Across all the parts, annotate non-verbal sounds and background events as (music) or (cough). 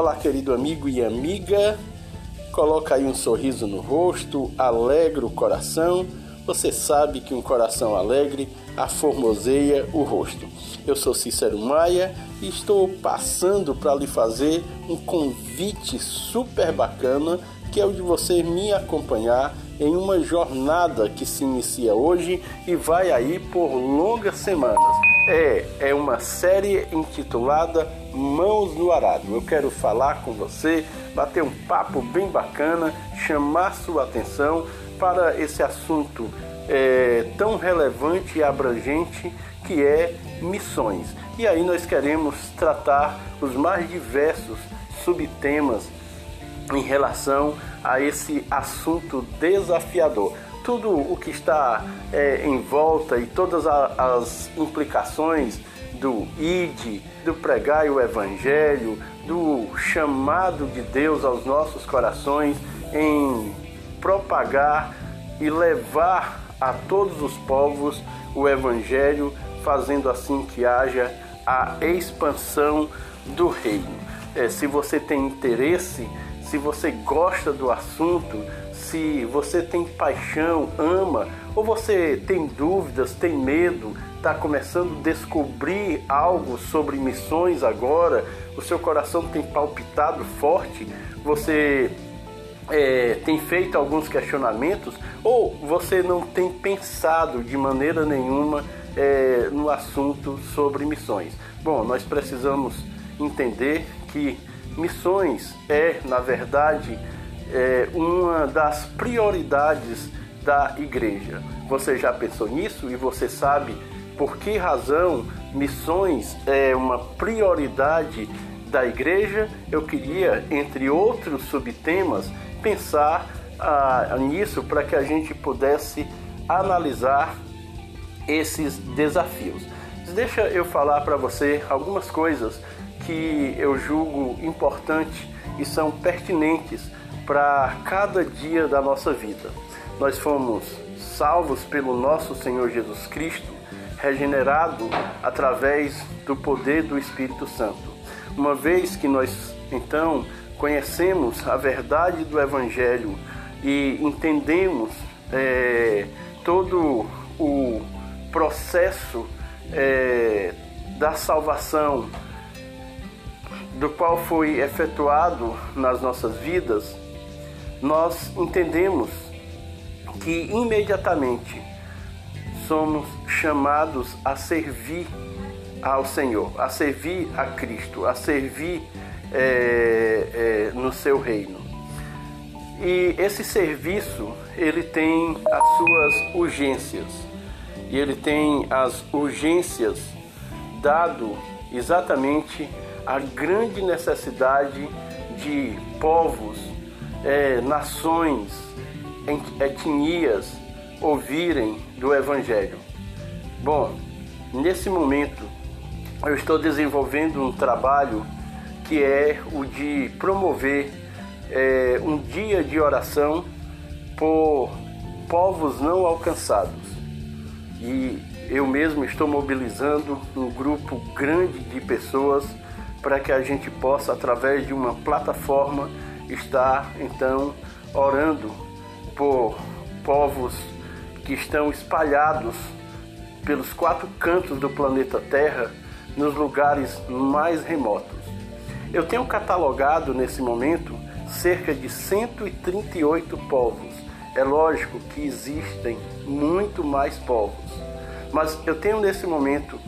Olá, querido amigo e amiga. Coloca aí um sorriso no rosto, alegra o coração. Você sabe que um coração alegre aformoseia o rosto. Eu sou Cícero Maia e estou passando para lhe fazer um convite super bacana que é o de você me acompanhar em uma jornada que se inicia hoje e vai aí por longas semanas. É, é uma série intitulada Mãos no Arado. Eu quero falar com você, bater um papo bem bacana, chamar sua atenção para esse assunto é, tão relevante e abrangente que é missões. E aí nós queremos tratar os mais diversos subtemas em relação a esse assunto desafiador. Tudo o que está é, em volta e todas as implicações do id, do pregar o evangelho, do chamado de Deus aos nossos corações em propagar e levar a todos os povos o evangelho, fazendo assim que haja a expansão do reino. É, se você tem interesse se você gosta do assunto, se você tem paixão, ama, ou você tem dúvidas, tem medo, está começando a descobrir algo sobre missões agora, o seu coração tem palpitado forte, você é, tem feito alguns questionamentos, ou você não tem pensado de maneira nenhuma é, no assunto sobre missões. Bom, nós precisamos entender que Missões é, na verdade, é uma das prioridades da igreja. Você já pensou nisso e você sabe por que razão missões é uma prioridade da igreja? Eu queria, entre outros subtemas, pensar ah, nisso para que a gente pudesse analisar esses desafios. Deixa eu falar para você algumas coisas que eu julgo importante e são pertinentes para cada dia da nossa vida. Nós fomos salvos pelo nosso Senhor Jesus Cristo, regenerado através do poder do Espírito Santo. Uma vez que nós então conhecemos a verdade do Evangelho e entendemos é, todo o processo é, da salvação, do qual foi efetuado nas nossas vidas, nós entendemos que imediatamente somos chamados a servir ao Senhor, a servir a Cristo, a servir é, é, no seu reino. E esse serviço ele tem as suas urgências e ele tem as urgências dado exatamente a grande necessidade de povos, é, nações, etnias ouvirem do Evangelho. Bom, nesse momento eu estou desenvolvendo um trabalho que é o de promover é, um dia de oração por povos não alcançados. E eu mesmo estou mobilizando um grupo grande de pessoas para que a gente possa, através de uma plataforma, estar então orando por povos que estão espalhados pelos quatro cantos do planeta Terra, nos lugares mais remotos. Eu tenho catalogado nesse momento cerca de 138 povos. É lógico que existem muito mais povos, mas eu tenho nesse momento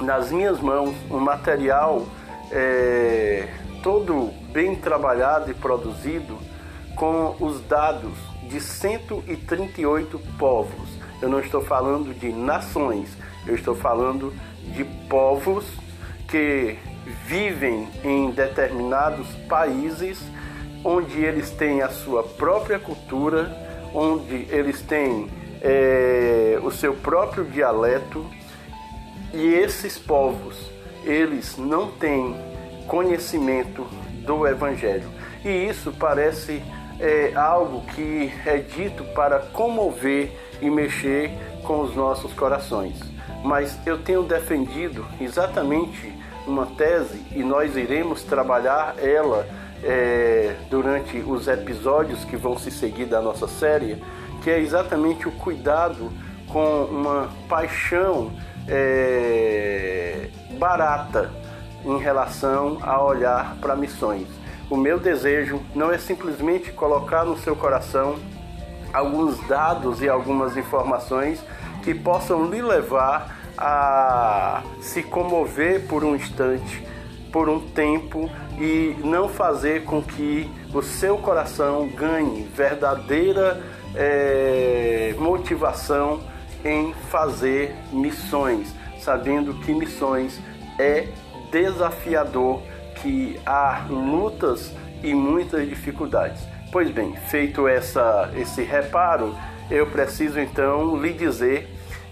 nas minhas mãos um material é, todo bem trabalhado e produzido com os dados de 138 povos. Eu não estou falando de nações, eu estou falando de povos que vivem em determinados países onde eles têm a sua própria cultura, onde eles têm é, o seu próprio dialeto e esses povos eles não têm conhecimento do Evangelho. E isso parece é, algo que é dito para comover e mexer com os nossos corações. Mas eu tenho defendido exatamente uma tese e nós iremos trabalhar ela é, durante os episódios que vão se seguir da nossa série, que é exatamente o cuidado com uma paixão é, barata em relação a olhar para missões. O meu desejo não é simplesmente colocar no seu coração alguns dados e algumas informações que possam lhe levar a se comover por um instante, por um tempo e não fazer com que o seu coração ganhe verdadeira é, motivação em fazer missões, sabendo que missões é desafiador, que há lutas e muitas dificuldades. Pois bem, feito essa, esse reparo, eu preciso então lhe dizer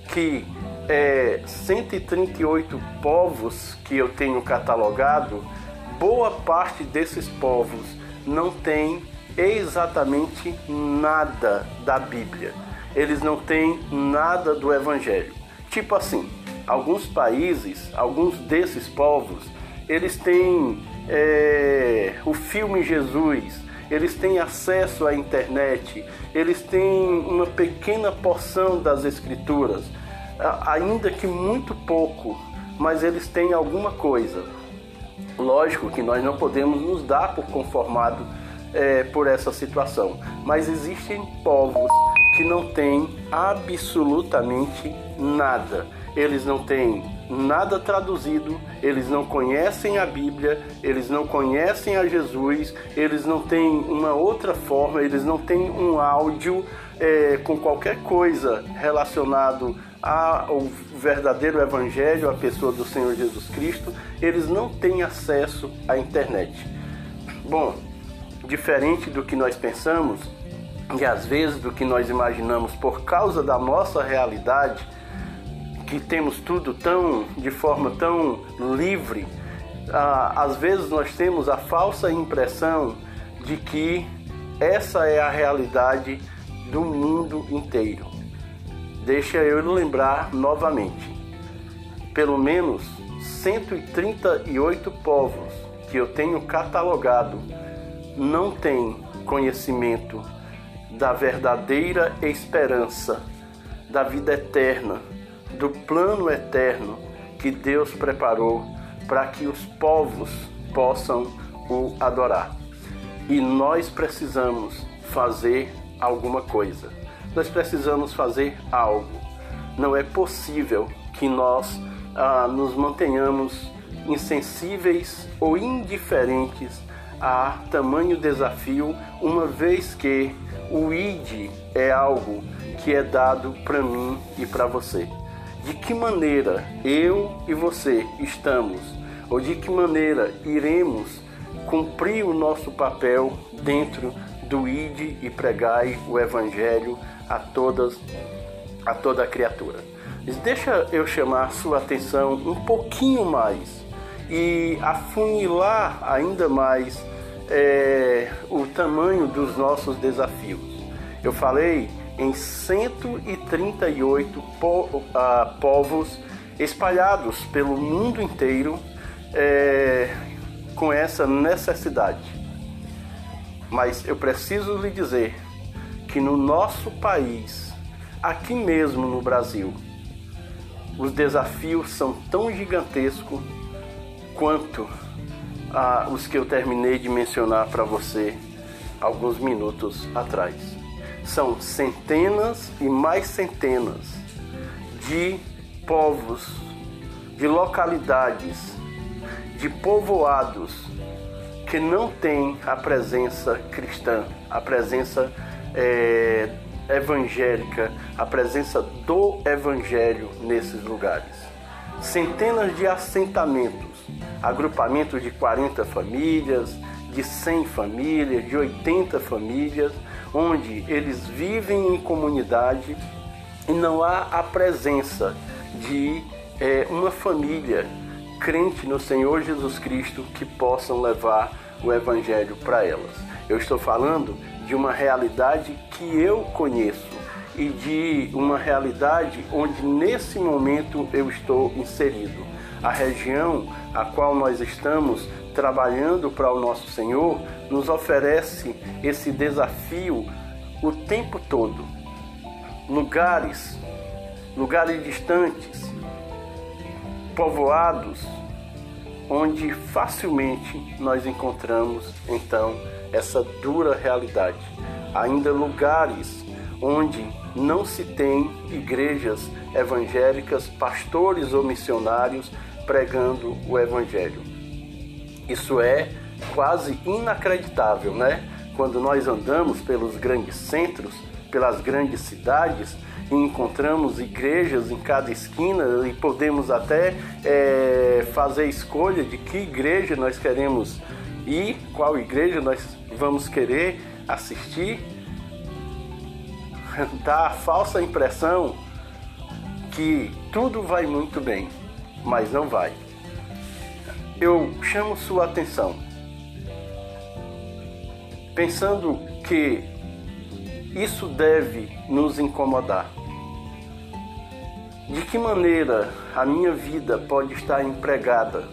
que é, 138 povos que eu tenho catalogado, boa parte desses povos não tem exatamente nada da Bíblia. Eles não têm nada do Evangelho. Tipo assim, alguns países, alguns desses povos, eles têm é, o filme Jesus, eles têm acesso à internet, eles têm uma pequena porção das escrituras, ainda que muito pouco, mas eles têm alguma coisa. Lógico que nós não podemos nos dar por conformado é, por essa situação, mas existem povos que não têm absolutamente nada. Eles não têm nada traduzido, eles não conhecem a Bíblia, eles não conhecem a Jesus, eles não têm uma outra forma, eles não têm um áudio é, com qualquer coisa relacionado ao verdadeiro Evangelho, à pessoa do Senhor Jesus Cristo, eles não têm acesso à internet. Bom, diferente do que nós pensamos e às vezes do que nós imaginamos por causa da nossa realidade, que temos tudo tão de forma tão livre, às vezes nós temos a falsa impressão de que essa é a realidade do mundo inteiro. Deixa eu lembrar novamente. Pelo menos 138 povos que eu tenho catalogado não têm conhecimento da verdadeira esperança da vida eterna do plano eterno que Deus preparou para que os povos possam o adorar. E nós precisamos fazer alguma coisa. Nós precisamos fazer algo. Não é possível que nós ah, nos mantenhamos insensíveis ou indiferentes a tamanho desafio, uma vez que o ID é algo que é dado para mim e para você de que maneira eu e você estamos, ou de que maneira iremos cumprir o nosso papel dentro do ide e pregai o evangelho a todas a toda a criatura. Deixa eu chamar sua atenção um pouquinho mais e afunilar ainda mais é, o tamanho dos nossos desafios. Eu falei em 138 po uh, povos espalhados pelo mundo inteiro é, com essa necessidade. Mas eu preciso lhe dizer que no nosso país, aqui mesmo no Brasil, os desafios são tão gigantescos quanto ah, os que eu terminei de mencionar para você alguns minutos atrás são centenas e mais centenas de povos, de localidades, de povoados que não têm a presença cristã, a presença é, evangélica, a presença do evangelho nesses lugares. Centenas de assentamentos, agrupamentos de 40 famílias, de 100 famílias, de 80 famílias, onde eles vivem em comunidade e não há a presença de é, uma família crente no Senhor Jesus Cristo que possam levar o Evangelho para elas. Eu estou falando de uma realidade que eu conheço e de uma realidade onde nesse momento eu estou inserido. A região a qual nós estamos trabalhando para o nosso Senhor nos oferece esse desafio o tempo todo. Lugares, lugares distantes, povoados, onde facilmente nós encontramos então essa dura realidade. Ainda lugares onde não se tem igrejas evangélicas, pastores ou missionários pregando o evangelho. Isso é quase inacreditável, né? Quando nós andamos pelos grandes centros, pelas grandes cidades, e encontramos igrejas em cada esquina e podemos até é, fazer escolha de que igreja nós queremos ir, qual igreja nós vamos querer assistir, dá a falsa impressão que tudo vai muito bem, mas não vai. Eu chamo sua atenção, pensando que isso deve nos incomodar. De que maneira a minha vida pode estar empregada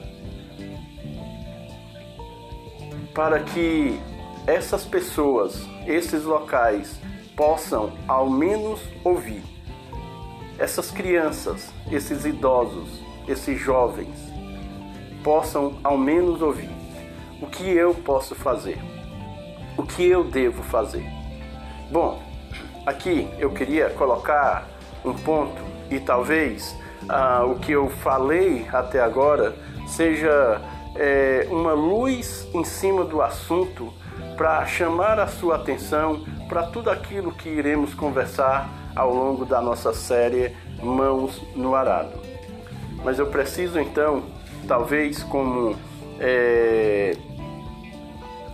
para que essas pessoas, esses locais, possam ao menos ouvir. Essas crianças, esses idosos, esses jovens, possam ao menos ouvir. O que eu posso fazer? O que eu devo fazer? Bom, aqui eu queria colocar um ponto e talvez ah, o que eu falei até agora seja é, uma luz em cima do assunto para chamar a sua atenção para tudo aquilo que iremos conversar ao longo da nossa série Mãos no Arado. Mas eu preciso então, talvez como é,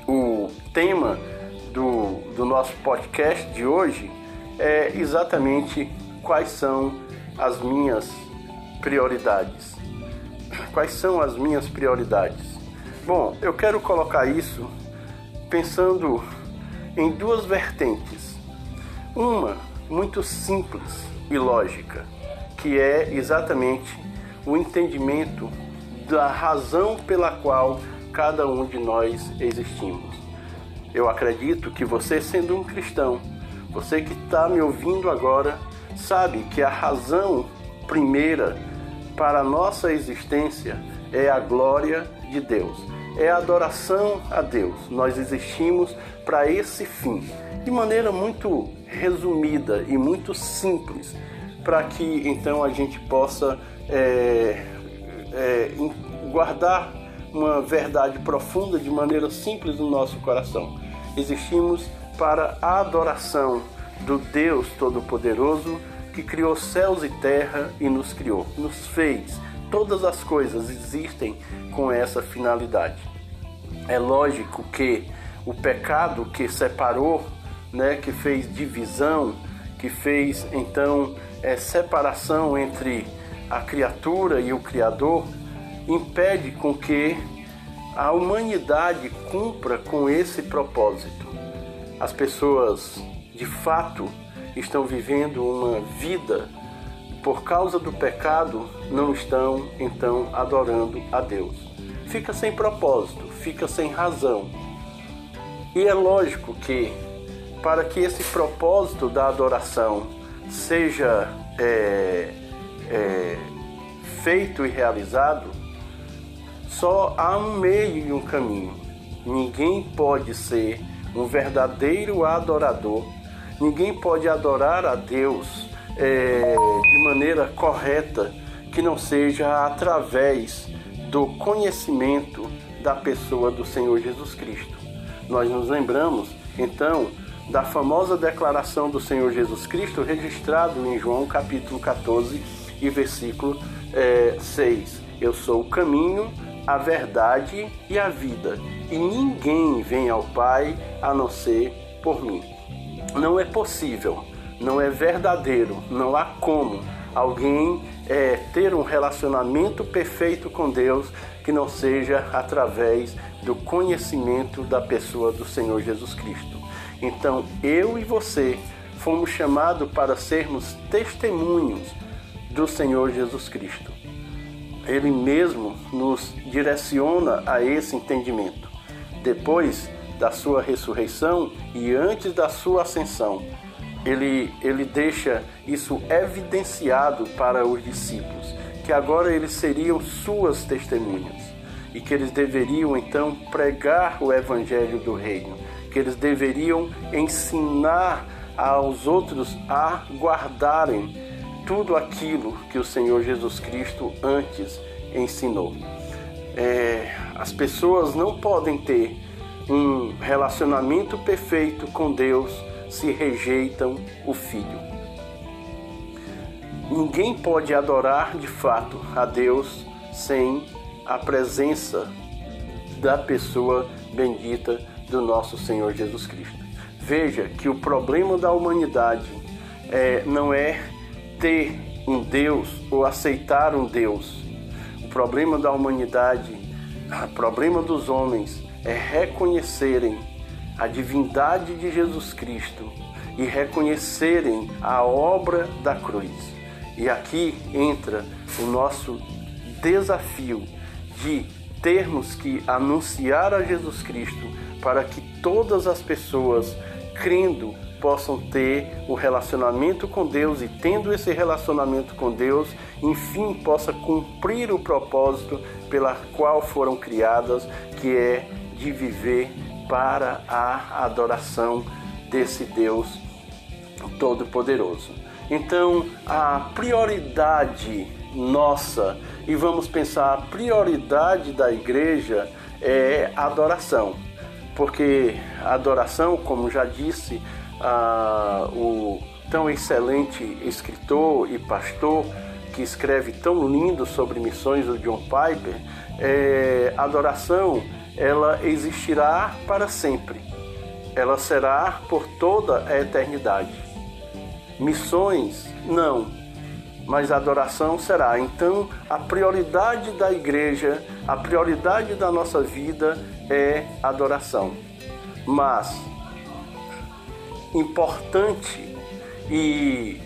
o tema do, do nosso podcast de hoje, é exatamente quais são as minhas prioridades. Quais são as minhas prioridades? Bom, eu quero colocar isso pensando em duas vertentes. Uma muito simples e lógica, que é exatamente o entendimento da razão pela qual cada um de nós existimos. Eu acredito que você, sendo um cristão, você que está me ouvindo agora, sabe que a razão primeira para a nossa existência é a glória de Deus é a adoração a Deus. Nós existimos para esse fim, de maneira muito resumida e muito simples, para que então a gente possa é, é, guardar uma verdade profunda de maneira simples no nosso coração. Existimos para a adoração do Deus Todo-Poderoso que criou céus e terra e nos criou, nos fez Todas as coisas existem com essa finalidade. É lógico que o pecado que separou, né, que fez divisão, que fez então é, separação entre a criatura e o Criador, impede com que a humanidade cumpra com esse propósito. As pessoas, de fato, estão vivendo uma vida por causa do pecado, não estão então adorando a Deus. Fica sem propósito, fica sem razão. E é lógico que, para que esse propósito da adoração seja é, é, feito e realizado, só há um meio e um caminho. Ninguém pode ser um verdadeiro adorador, ninguém pode adorar a Deus é, de maneira correta que não seja através do conhecimento da pessoa do Senhor Jesus Cristo. Nós nos lembramos, então, da famosa declaração do Senhor Jesus Cristo registrado em João capítulo 14 e versículo é, 6. Eu sou o caminho, a verdade e a vida, e ninguém vem ao Pai a não ser por mim. Não é possível não é verdadeiro, não há como alguém é, ter um relacionamento perfeito com Deus que não seja através do conhecimento da pessoa do Senhor Jesus Cristo. Então, eu e você fomos chamados para sermos testemunhos do Senhor Jesus Cristo. Ele mesmo nos direciona a esse entendimento. Depois da sua ressurreição e antes da sua ascensão, ele, ele deixa isso evidenciado para os discípulos, que agora eles seriam suas testemunhas e que eles deveriam então pregar o evangelho do reino, que eles deveriam ensinar aos outros a guardarem tudo aquilo que o Senhor Jesus Cristo antes ensinou. É, as pessoas não podem ter um relacionamento perfeito com Deus se rejeitam o Filho. Ninguém pode adorar de fato a Deus sem a presença da pessoa bendita do nosso Senhor Jesus Cristo. Veja que o problema da humanidade é, não é ter um Deus ou aceitar um Deus. O problema da humanidade, o problema dos homens é reconhecerem a divindade de Jesus Cristo e reconhecerem a obra da cruz. E aqui entra o nosso desafio de termos que anunciar a Jesus Cristo para que todas as pessoas, crendo, possam ter o relacionamento com Deus e, tendo esse relacionamento com Deus, enfim, possa cumprir o propósito pela qual foram criadas, que é de viver para a adoração desse Deus Todo-Poderoso. Então, a prioridade nossa, e vamos pensar, a prioridade da igreja é adoração, porque adoração, como já disse o tão excelente escritor e pastor que escreve tão lindo sobre missões, o John Piper, é, adoração ela existirá para sempre. Ela será por toda a eternidade. Missões, não, mas adoração será. Então, a prioridade da igreja, a prioridade da nossa vida é adoração. Mas, importante e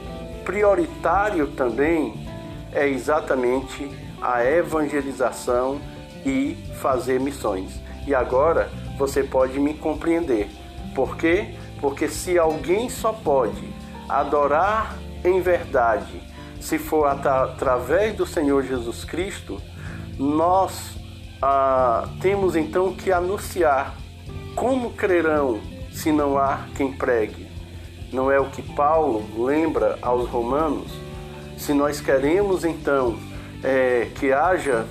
prioritário também é exatamente a evangelização e fazer missões. E agora você pode me compreender. Por quê? Porque se alguém só pode adorar em verdade, se for através do Senhor Jesus Cristo, nós ah, temos então que anunciar como crerão se não há quem pregue. Não é o que Paulo lembra aos Romanos? Se nós queremos então é, que haja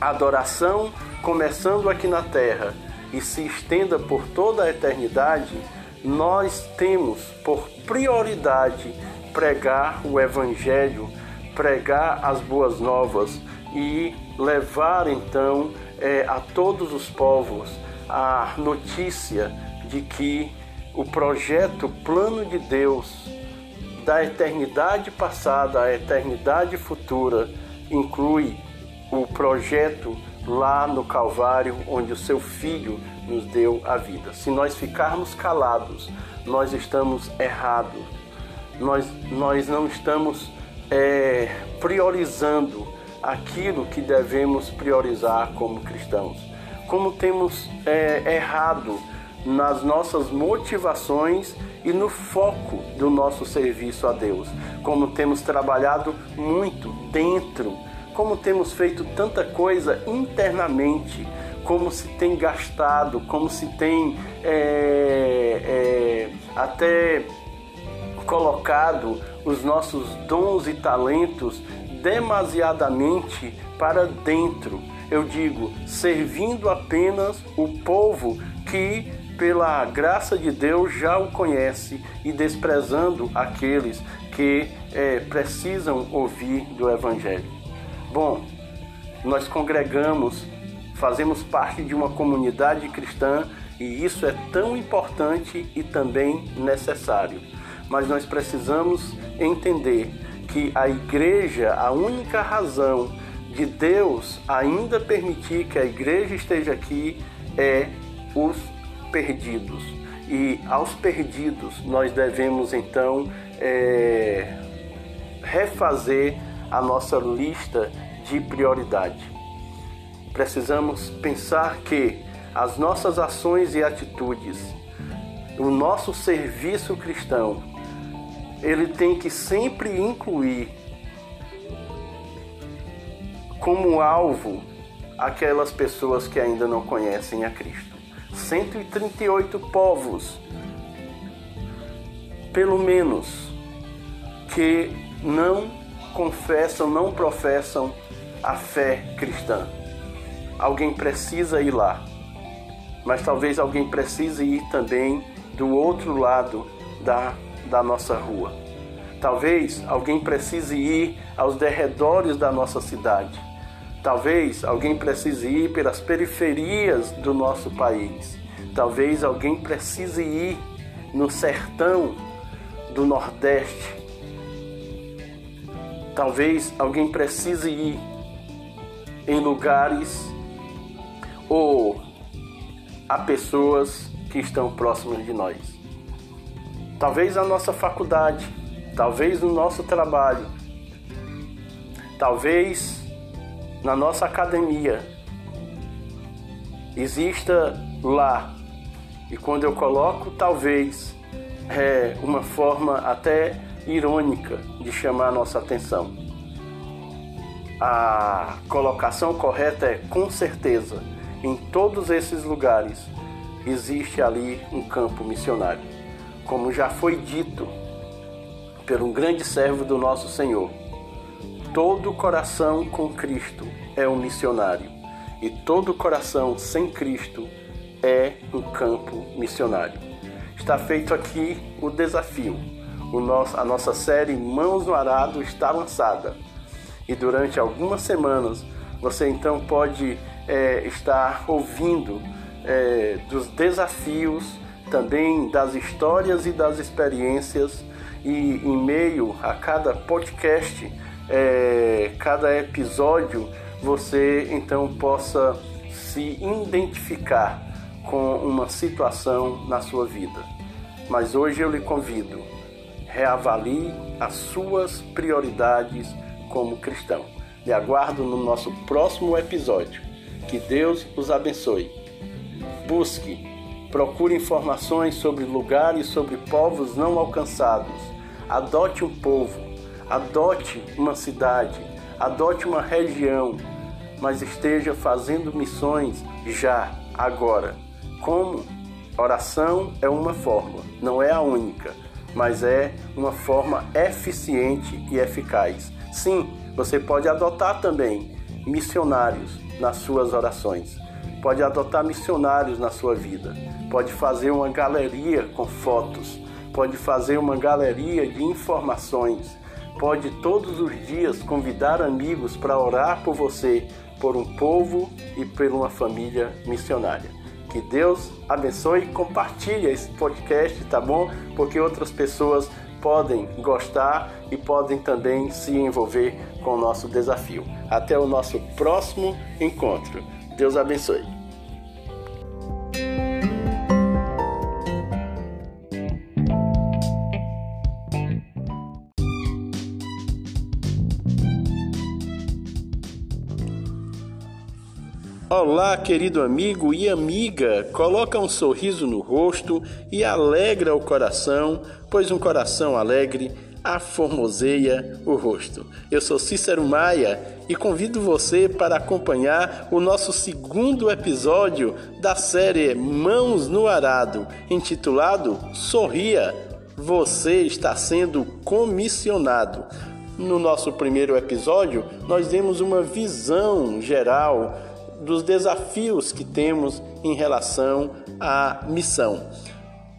adoração começando aqui na terra e se estenda por toda a eternidade, nós temos por prioridade pregar o Evangelho, pregar as boas novas e levar então é, a todos os povos a notícia de que o projeto, plano de Deus da eternidade passada à eternidade futura inclui o projeto lá no Calvário, onde o seu Filho nos deu a vida. Se nós ficarmos calados, nós estamos errados. Nós, nós não estamos é, priorizando aquilo que devemos priorizar como cristãos. Como temos é, errado nas nossas motivações e no foco do nosso serviço a Deus. Como temos trabalhado muito dentro como temos feito tanta coisa internamente, como se tem gastado, como se tem é, é, até colocado os nossos dons e talentos demasiadamente para dentro. Eu digo, servindo apenas o povo que, pela graça de Deus, já o conhece e desprezando aqueles que é, precisam ouvir do Evangelho. Bom, nós congregamos, fazemos parte de uma comunidade cristã e isso é tão importante e também necessário. Mas nós precisamos entender que a igreja, a única razão de Deus ainda permitir que a igreja esteja aqui é os perdidos. E aos perdidos, nós devemos então é, refazer a nossa lista de prioridade. Precisamos pensar que as nossas ações e atitudes, o nosso serviço cristão, ele tem que sempre incluir como alvo aquelas pessoas que ainda não conhecem a Cristo. 138 povos, pelo menos, que não confessam, não professam a fé cristã. Alguém precisa ir lá, mas talvez alguém precise ir também do outro lado da, da nossa rua. Talvez alguém precise ir aos derredores da nossa cidade. Talvez alguém precise ir pelas periferias do nosso país. Talvez alguém precise ir no sertão do Nordeste. Talvez alguém precise ir em lugares ou a pessoas que estão próximas de nós. Talvez a nossa faculdade, talvez no nosso trabalho, talvez na nossa academia exista lá. E quando eu coloco, talvez é uma forma até irônica de chamar a nossa atenção. A colocação correta é com certeza, em todos esses lugares existe ali um campo missionário. Como já foi dito por um grande servo do nosso Senhor, todo coração com Cristo é um missionário e todo coração sem Cristo é um campo missionário. Está feito aqui o desafio. O nosso, a nossa série Mãos no Arado está lançada e durante algumas semanas você então pode é, estar ouvindo é, dos desafios, também das histórias e das experiências, e em meio a cada podcast é, cada episódio você então possa se identificar com uma situação na sua vida. Mas hoje eu lhe convido, reavalie as suas prioridades como cristão. Lhe aguardo no nosso próximo episódio. Que Deus os abençoe. Busque, procure informações sobre lugares, sobre povos não alcançados. Adote um povo Adote uma cidade, adote uma região, mas esteja fazendo missões já, agora. Como? Oração é uma forma, não é a única, mas é uma forma eficiente e eficaz. Sim, você pode adotar também missionários nas suas orações. Pode adotar missionários na sua vida. Pode fazer uma galeria com fotos. Pode fazer uma galeria de informações pode todos os dias convidar amigos para orar por você, por um povo e por uma família missionária. Que Deus abençoe e compartilhe esse podcast, tá bom? Porque outras pessoas podem gostar e podem também se envolver com o nosso desafio. Até o nosso próximo encontro. Deus abençoe. Olá, querido amigo e amiga, coloca um sorriso no rosto e alegra o coração, pois um coração alegre aformoseia o rosto. Eu sou Cícero Maia e convido você para acompanhar o nosso segundo episódio da série Mãos no Arado, intitulado Sorria, você está sendo comissionado. No nosso primeiro episódio, nós demos uma visão geral dos desafios que temos em relação à missão.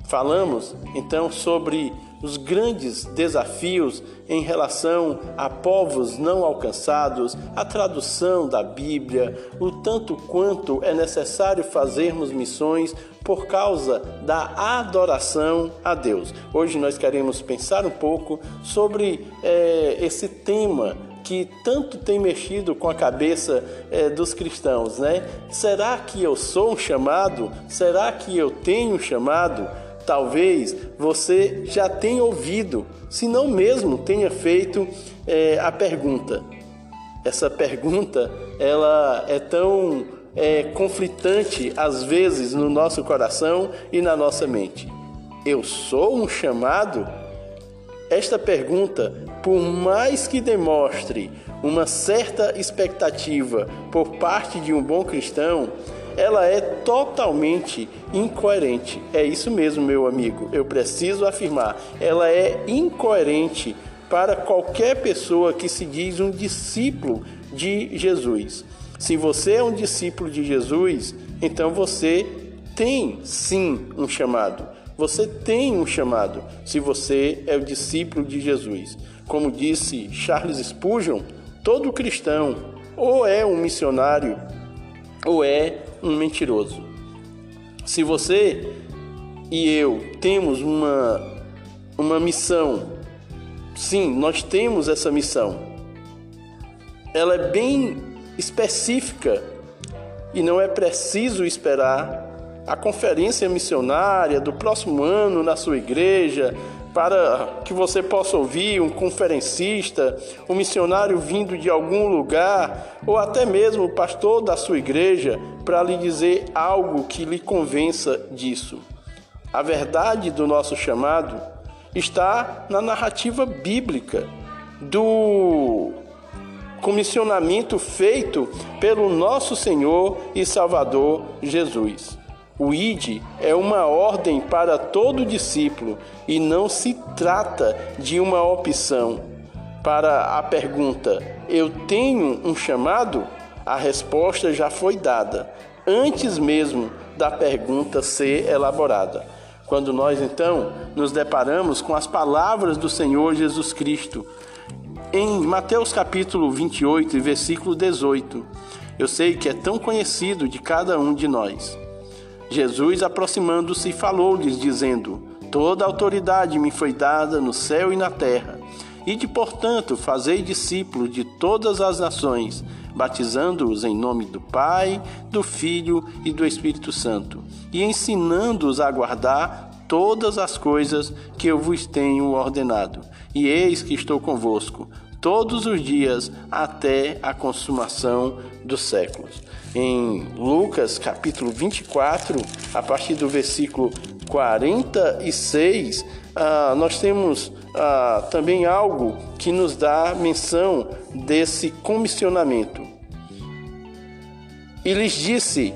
Falamos então sobre os grandes desafios em relação a povos não alcançados, a tradução da Bíblia, o tanto quanto é necessário fazermos missões por causa da adoração a Deus. Hoje nós queremos pensar um pouco sobre é, esse tema que tanto tem mexido com a cabeça é, dos cristãos, né? Será que eu sou um chamado? Será que eu tenho um chamado? Talvez você já tenha ouvido, se não mesmo tenha feito é, a pergunta. Essa pergunta ela é tão é, conflitante às vezes no nosso coração e na nossa mente. Eu sou um chamado? Esta pergunta, por mais que demonstre uma certa expectativa por parte de um bom cristão, ela é totalmente incoerente. É isso mesmo, meu amigo. Eu preciso afirmar, ela é incoerente para qualquer pessoa que se diz um discípulo de Jesus. Se você é um discípulo de Jesus, então você tem sim um chamado. Você tem um chamado se você é o discípulo de Jesus. Como disse Charles Spurgeon, todo cristão ou é um missionário ou é um mentiroso. Se você e eu temos uma, uma missão, sim, nós temos essa missão. Ela é bem específica e não é preciso esperar a conferência missionária do próximo ano na sua igreja, para que você possa ouvir um conferencista, um missionário vindo de algum lugar, ou até mesmo o pastor da sua igreja, para lhe dizer algo que lhe convença disso. A verdade do nosso chamado está na narrativa bíblica do comissionamento feito pelo nosso Senhor e Salvador Jesus. O ID é uma ordem para todo discípulo e não se trata de uma opção. Para a pergunta: Eu tenho um chamado? A resposta já foi dada, antes mesmo da pergunta ser elaborada. Quando nós então nos deparamos com as palavras do Senhor Jesus Cristo, em Mateus capítulo 28, versículo 18, eu sei que é tão conhecido de cada um de nós. Jesus, aproximando-se, falou-lhes, dizendo: Toda autoridade me foi dada no céu e na terra. Ide, portanto, fazei discípulos de todas as nações, batizando-os em nome do Pai, do Filho e do Espírito Santo, e ensinando-os a guardar todas as coisas que eu vos tenho ordenado. E eis que estou convosco todos os dias até a consumação dos séculos. Em Lucas capítulo 24, a partir do versículo 46, ah, nós temos ah, também algo que nos dá menção desse comissionamento. E lhes disse: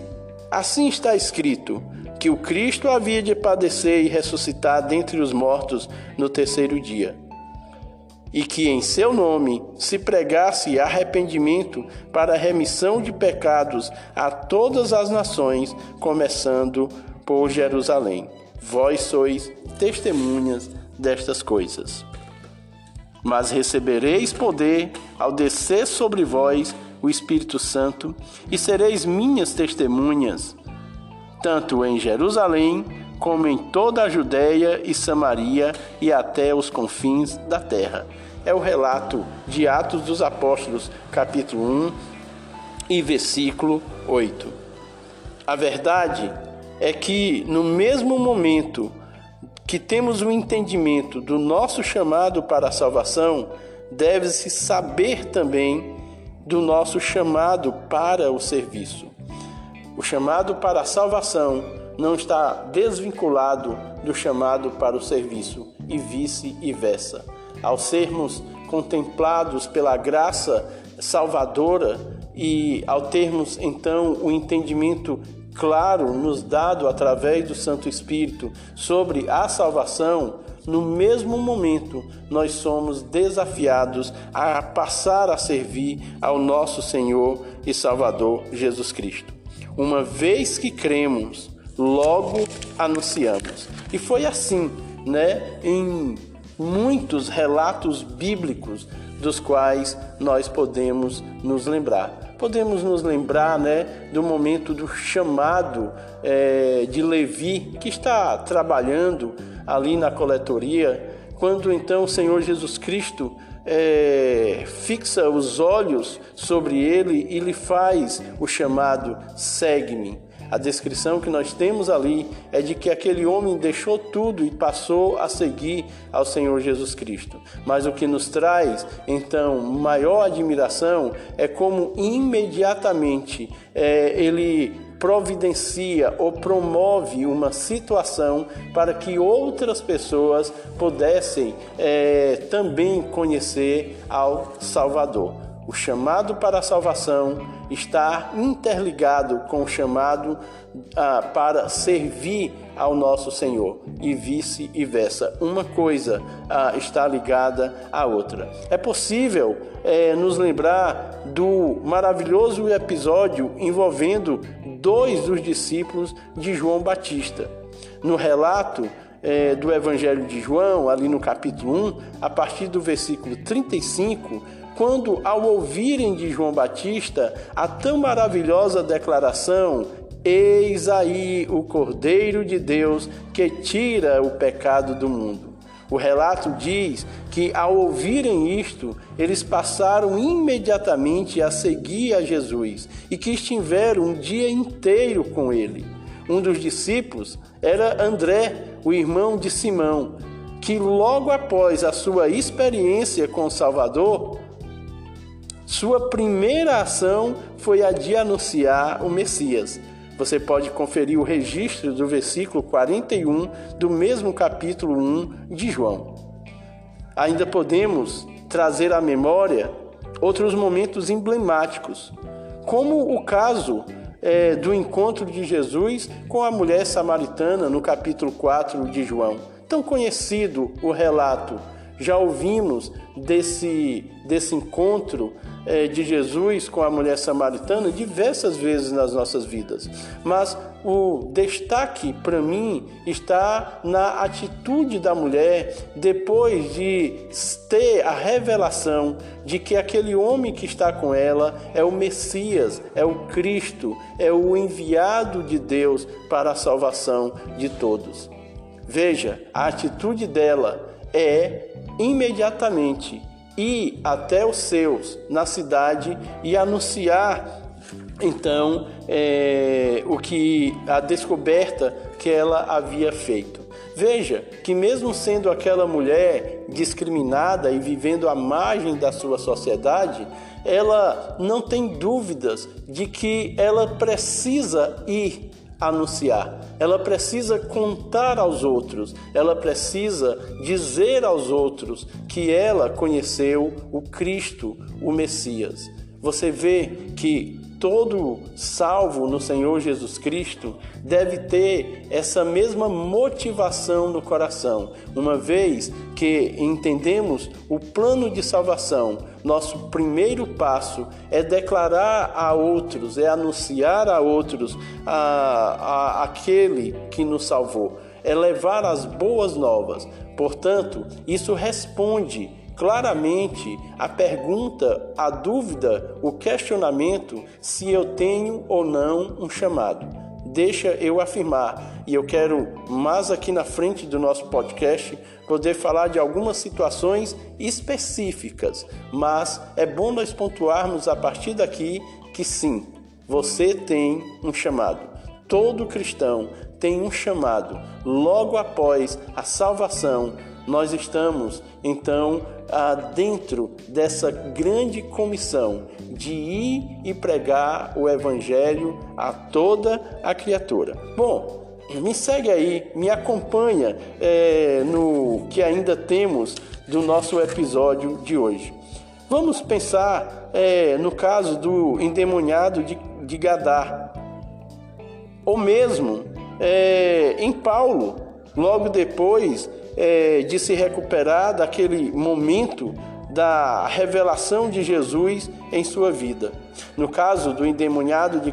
Assim está escrito, que o Cristo havia de padecer e ressuscitar dentre os mortos no terceiro dia e que em seu nome se pregasse arrependimento para remissão de pecados a todas as nações, começando por Jerusalém. Vós sois testemunhas destas coisas. Mas recebereis poder ao descer sobre vós o Espírito Santo, e sereis minhas testemunhas, tanto em Jerusalém, como em toda a Judéia e Samaria e até os confins da terra. É o relato de Atos dos Apóstolos, capítulo 1 e versículo 8. A verdade é que no mesmo momento que temos o entendimento do nosso chamado para a salvação, deve-se saber também do nosso chamado para o serviço. O chamado para a salvação não está desvinculado do chamado para o serviço e vice-versa. Ao sermos contemplados pela graça salvadora e ao termos então o entendimento claro nos dado através do Santo Espírito sobre a salvação, no mesmo momento nós somos desafiados a passar a servir ao nosso Senhor e Salvador Jesus Cristo. Uma vez que cremos logo anunciamos. E foi assim, né, em muitos relatos bíblicos dos quais nós podemos nos lembrar. Podemos nos lembrar né, do momento do chamado é, de Levi, que está trabalhando ali na coletoria, quando então o Senhor Jesus Cristo é, fixa os olhos sobre ele e lhe faz o chamado segue-me. A descrição que nós temos ali é de que aquele homem deixou tudo e passou a seguir ao Senhor Jesus Cristo. Mas o que nos traz, então, maior admiração é como imediatamente é, ele providencia ou promove uma situação para que outras pessoas pudessem é, também conhecer ao Salvador. O chamado para a salvação está interligado com o chamado ah, para servir ao nosso Senhor e vice-versa. Uma coisa ah, está ligada à outra. É possível é, nos lembrar do maravilhoso episódio envolvendo dois dos discípulos de João Batista. No relato é, do Evangelho de João, ali no capítulo 1, a partir do versículo 35, quando, ao ouvirem de João Batista a tão maravilhosa declaração, Eis aí o Cordeiro de Deus que tira o pecado do mundo. O relato diz que, ao ouvirem isto, eles passaram imediatamente a seguir a Jesus e que estiveram um dia inteiro com ele. Um dos discípulos era André, o irmão de Simão, que logo após a sua experiência com o Salvador, sua primeira ação foi a de anunciar o Messias. Você pode conferir o registro do versículo 41 do mesmo capítulo 1 de João. Ainda podemos trazer à memória outros momentos emblemáticos, como o caso é, do encontro de Jesus com a mulher samaritana no capítulo 4 de João. Tão conhecido o relato, já ouvimos desse, desse encontro de Jesus com a mulher samaritana diversas vezes nas nossas vidas, mas o destaque para mim está na atitude da mulher depois de ter a revelação de que aquele homem que está com ela é o Messias, é o Cristo, é o enviado de Deus para a salvação de todos. Veja, a atitude dela é imediatamente ir até os seus na cidade e anunciar então é, o que a descoberta que ela havia feito. Veja que mesmo sendo aquela mulher discriminada e vivendo à margem da sua sociedade, ela não tem dúvidas de que ela precisa ir anunciar, ela precisa contar aos outros, ela precisa dizer aos outros que ela conheceu o Cristo, o Messias. Você vê que todo salvo no Senhor Jesus Cristo deve ter essa mesma motivação no coração, uma vez que entendemos o plano de salvação. Nosso primeiro passo é declarar a outros, é anunciar a outros a, a, aquele que nos salvou, é levar as boas novas. Portanto, isso responde claramente a pergunta, a dúvida, o questionamento se eu tenho ou não um chamado. Deixa eu afirmar, e eu quero mais aqui na frente do nosso podcast poder falar de algumas situações específicas, mas é bom nós pontuarmos a partir daqui que sim, você tem um chamado. Todo cristão tem um chamado. Logo após a salvação, nós estamos então dentro dessa grande comissão de ir e pregar o Evangelho a toda a criatura. Bom, me segue aí, me acompanha é, no que ainda temos do nosso episódio de hoje. Vamos pensar é, no caso do endemoniado de, de Gadar, ou mesmo é, em Paulo, logo depois é, de se recuperar daquele momento da revelação de Jesus em sua vida. No caso do endemoniado de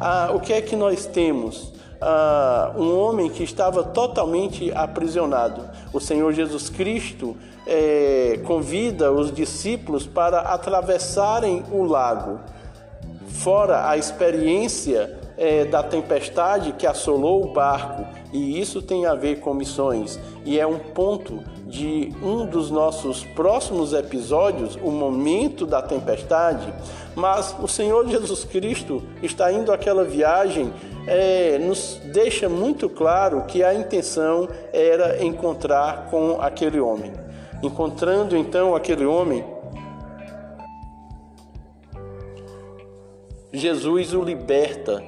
ah, o que é que nós temos? Ah, um homem que estava totalmente aprisionado. O Senhor Jesus Cristo é, convida os discípulos para atravessarem o lago. Fora a experiência é, da tempestade que assolou o barco, e isso tem a ver com missões, e é um ponto de um dos nossos próximos episódios, o momento da tempestade. Mas o Senhor Jesus Cristo está indo aquela viagem é, nos deixa muito claro que a intenção era encontrar com aquele homem. Encontrando então aquele homem, Jesus o liberta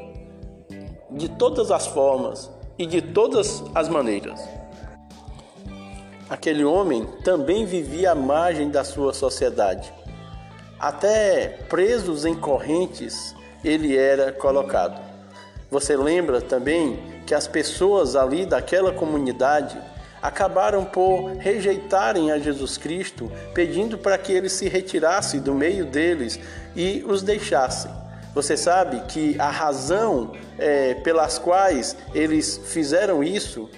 de todas as formas e de todas as maneiras. Aquele homem também vivia à margem da sua sociedade. Até presos em correntes ele era colocado. Você lembra também que as pessoas ali daquela comunidade acabaram por rejeitarem a Jesus Cristo, pedindo para que ele se retirasse do meio deles e os deixasse. Você sabe que a razão é, pelas quais eles fizeram isso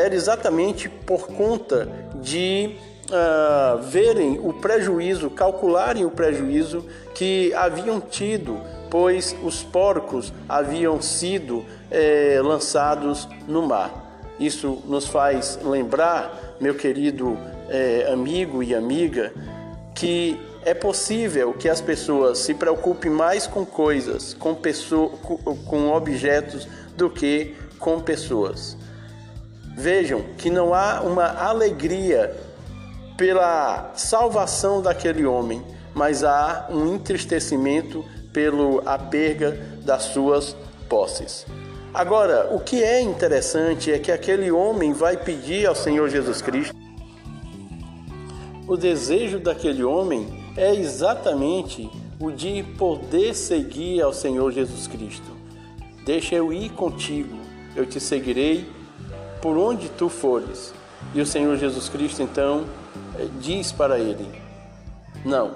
era exatamente por conta de uh, verem o prejuízo, calcularem o prejuízo que haviam tido, pois os porcos haviam sido é, lançados no mar. Isso nos faz lembrar, meu querido é, amigo e amiga, que é possível que as pessoas se preocupem mais com coisas, com, pessoa, com objetos, do que com pessoas. Vejam que não há uma alegria pela salvação daquele homem, mas há um entristecimento pela perda das suas posses. Agora, o que é interessante é que aquele homem vai pedir ao Senhor Jesus Cristo. O desejo daquele homem é exatamente o de poder seguir ao Senhor Jesus Cristo. Deixa eu ir contigo, eu te seguirei por onde tu fores. E o Senhor Jesus Cristo então eh, diz para ele: Não,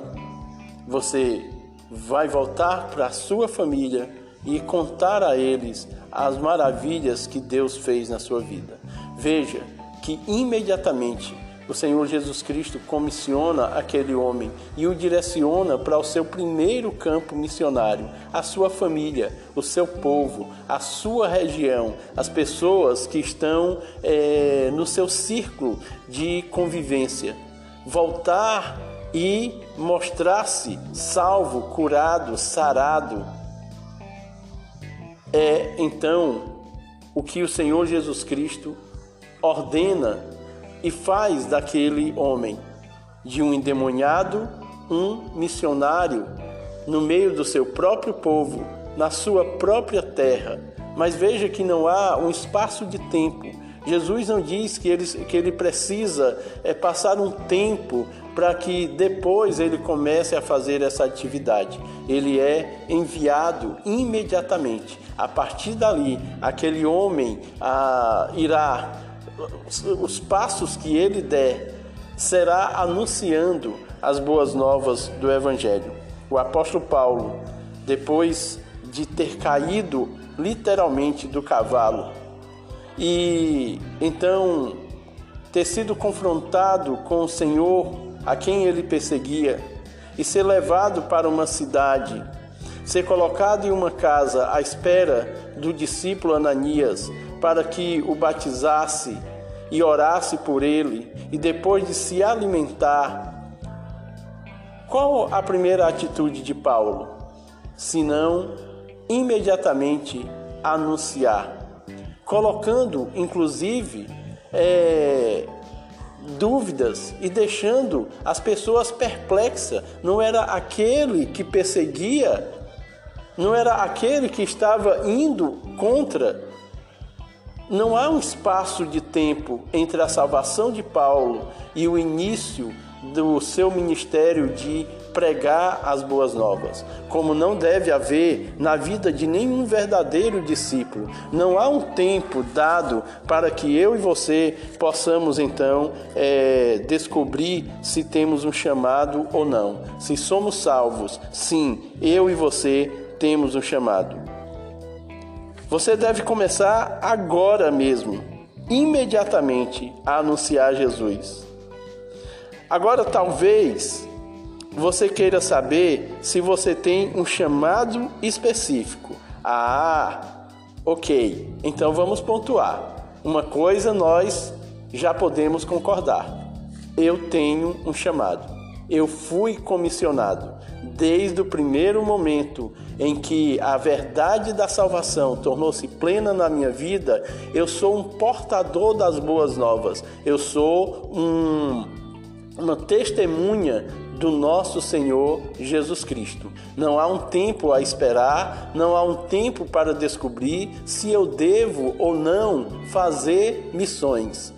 você vai voltar para a sua família e contar a eles as maravilhas que Deus fez na sua vida. Veja que imediatamente o Senhor Jesus Cristo comissiona aquele homem e o direciona para o seu primeiro campo missionário, a sua família, o seu povo, a sua região, as pessoas que estão é, no seu círculo de convivência. Voltar e mostrar-se salvo, curado, sarado. É então o que o Senhor Jesus Cristo ordena e faz daquele homem, de um endemoniado, um missionário no meio do seu próprio povo, na sua própria terra. Mas veja que não há um espaço de tempo. Jesus não diz que ele, que ele precisa é, passar um tempo para que depois ele comece a fazer essa atividade. Ele é enviado imediatamente. A partir dali, aquele homem ah, irá os passos que ele der será anunciando as boas novas do Evangelho. O apóstolo Paulo, depois de ter caído literalmente do cavalo e então ter sido confrontado com o Senhor a quem ele perseguia e ser levado para uma cidade, ser colocado em uma casa à espera do discípulo Ananias para que o batizasse e orasse por ele, e depois de se alimentar, qual a primeira atitude de Paulo? Senão imediatamente anunciar, colocando inclusive é, dúvidas e deixando as pessoas perplexas. Não era aquele que perseguia, não era aquele que estava indo contra não há um espaço de tempo entre a salvação de Paulo e o início do seu ministério de pregar as boas novas, como não deve haver na vida de nenhum verdadeiro discípulo. Não há um tempo dado para que eu e você possamos então é, descobrir se temos um chamado ou não. Se somos salvos, sim, eu e você temos um chamado. Você deve começar agora mesmo, imediatamente, a anunciar Jesus. Agora, talvez você queira saber se você tem um chamado específico. Ah, ok. Então vamos pontuar. Uma coisa nós já podemos concordar. Eu tenho um chamado. Eu fui comissionado. Desde o primeiro momento em que a verdade da salvação tornou-se plena na minha vida, eu sou um portador das boas novas. Eu sou um, uma testemunha do nosso Senhor Jesus Cristo. Não há um tempo a esperar, não há um tempo para descobrir se eu devo ou não fazer missões.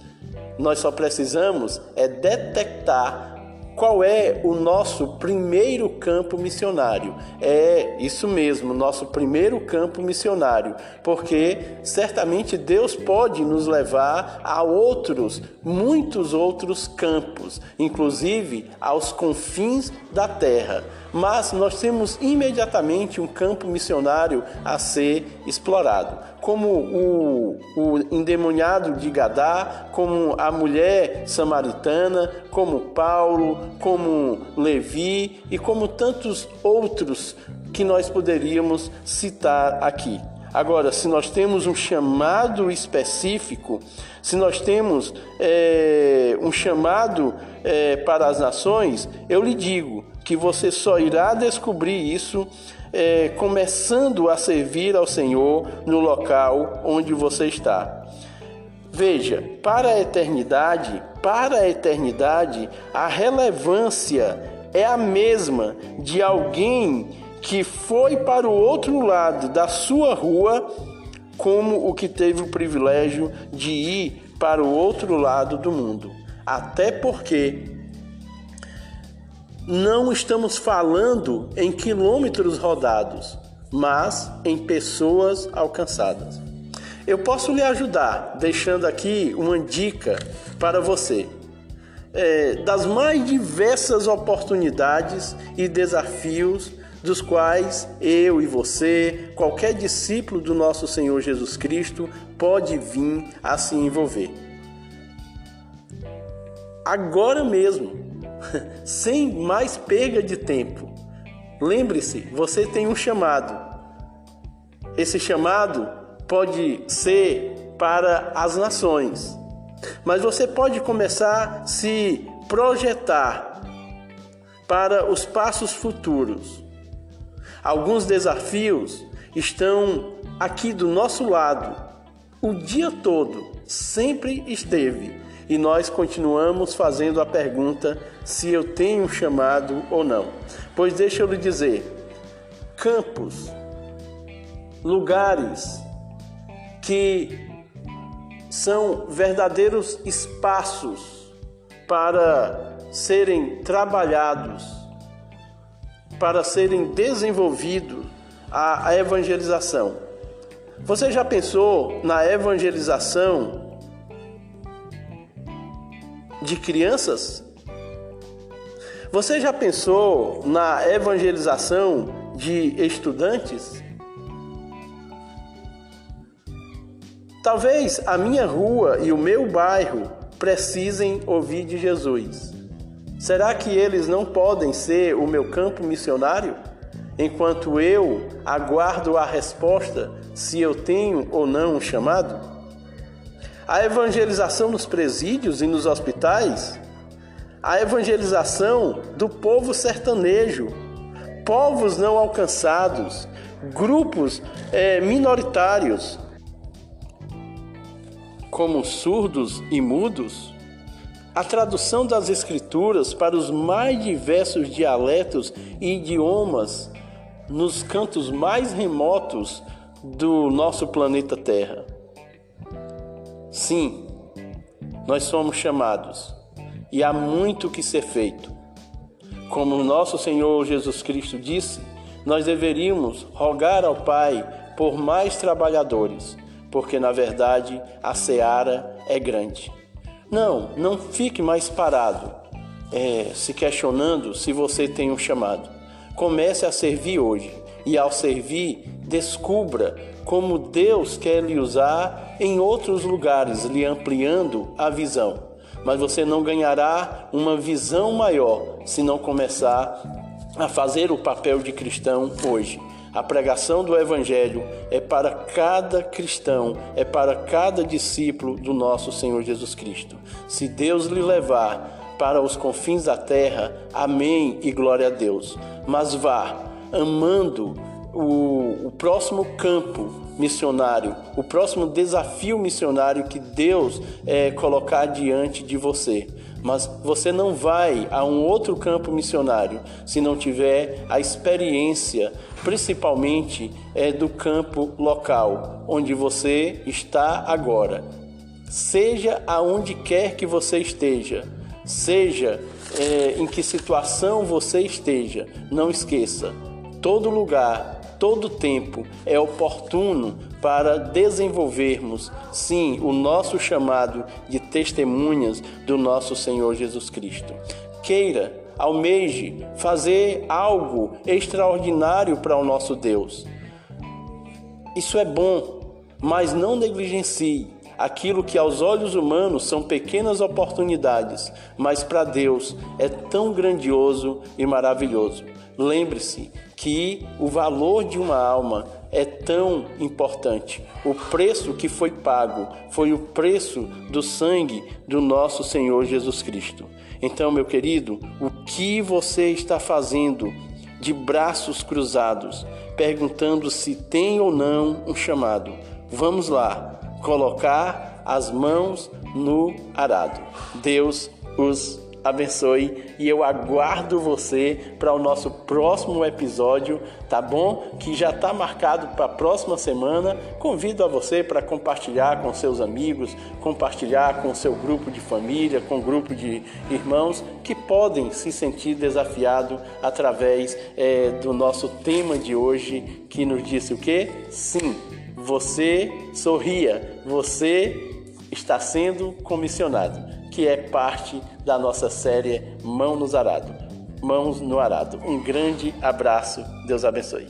Nós só precisamos é detectar qual é o nosso primeiro campo missionário? É isso mesmo, nosso primeiro campo missionário, porque certamente Deus pode nos levar a outros, muitos outros campos, inclusive aos confins da terra mas nós temos imediatamente um campo missionário a ser explorado, como o, o endemoniado de Gadá, como a mulher samaritana, como Paulo, como Levi e como tantos outros que nós poderíamos citar aqui. Agora, se nós temos um chamado específico, se nós temos é, um chamado é, para as nações, eu lhe digo que você só irá descobrir isso é, começando a servir ao Senhor no local onde você está. Veja, para a eternidade, para a eternidade, a relevância é a mesma de alguém que foi para o outro lado da sua rua, como o que teve o privilégio de ir para o outro lado do mundo. Até porque não estamos falando em quilômetros rodados, mas em pessoas alcançadas. Eu posso lhe ajudar deixando aqui uma dica para você. É, das mais diversas oportunidades e desafios dos quais eu e você, qualquer discípulo do nosso Senhor Jesus Cristo, pode vir a se envolver. Agora mesmo, (laughs) sem mais perda de tempo, lembre-se: você tem um chamado. Esse chamado pode ser para as nações, mas você pode começar a se projetar para os passos futuros. Alguns desafios estão aqui do nosso lado. O dia todo sempre esteve e nós continuamos fazendo a pergunta se eu tenho chamado ou não. Pois deixa eu lhe dizer: campos, lugares que são verdadeiros espaços para serem trabalhados para serem desenvolvidos a, a evangelização. Você já pensou na evangelização de crianças? Você já pensou na evangelização de estudantes? Talvez a minha rua e o meu bairro precisem ouvir de Jesus. Será que eles não podem ser o meu campo missionário? Enquanto eu aguardo a resposta se eu tenho ou não um chamado? A evangelização nos presídios e nos hospitais? A evangelização do povo sertanejo, povos não alcançados, grupos é, minoritários, como surdos e mudos? A tradução das Escrituras para os mais diversos dialetos e idiomas nos cantos mais remotos do nosso planeta Terra. Sim, nós somos chamados e há muito que ser feito. Como nosso Senhor Jesus Cristo disse, nós deveríamos rogar ao Pai por mais trabalhadores, porque na verdade a seara é grande. Não, não fique mais parado, é, se questionando se você tem um chamado. Comece a servir hoje e, ao servir, descubra como Deus quer lhe usar em outros lugares, lhe ampliando a visão. Mas você não ganhará uma visão maior se não começar a fazer o papel de cristão hoje. A pregação do Evangelho é para cada cristão, é para cada discípulo do nosso Senhor Jesus Cristo. Se Deus lhe levar para os confins da terra. Amém e glória a Deus. Mas vá amando o, o próximo campo missionário, o próximo desafio missionário que Deus é, colocar diante de você. Mas você não vai a um outro campo missionário se não tiver a experiência, principalmente é, do campo local, onde você está agora. Seja aonde quer que você esteja, seja é, em que situação você esteja, não esqueça, todo lugar todo tempo é oportuno para desenvolvermos, sim, o nosso chamado de testemunhas do nosso Senhor Jesus Cristo. Queira, almeje fazer algo extraordinário para o nosso Deus. Isso é bom, mas não negligencie aquilo que aos olhos humanos são pequenas oportunidades, mas para Deus é tão grandioso e maravilhoso. Lembre-se que o valor de uma alma é tão importante. O preço que foi pago foi o preço do sangue do nosso Senhor Jesus Cristo. Então, meu querido, o que você está fazendo de braços cruzados, perguntando se tem ou não um chamado? Vamos lá, colocar as mãos no arado. Deus os abençoe e eu aguardo você para o nosso próximo episódio, tá bom? Que já está marcado para a próxima semana. Convido a você para compartilhar com seus amigos, compartilhar com seu grupo de família, com grupo de irmãos que podem se sentir desafiados através é, do nosso tema de hoje, que nos disse o que? Sim, você sorria, você está sendo comissionado que é parte da nossa série Mão nos Arado. Mãos no Arado. Um grande abraço. Deus abençoe.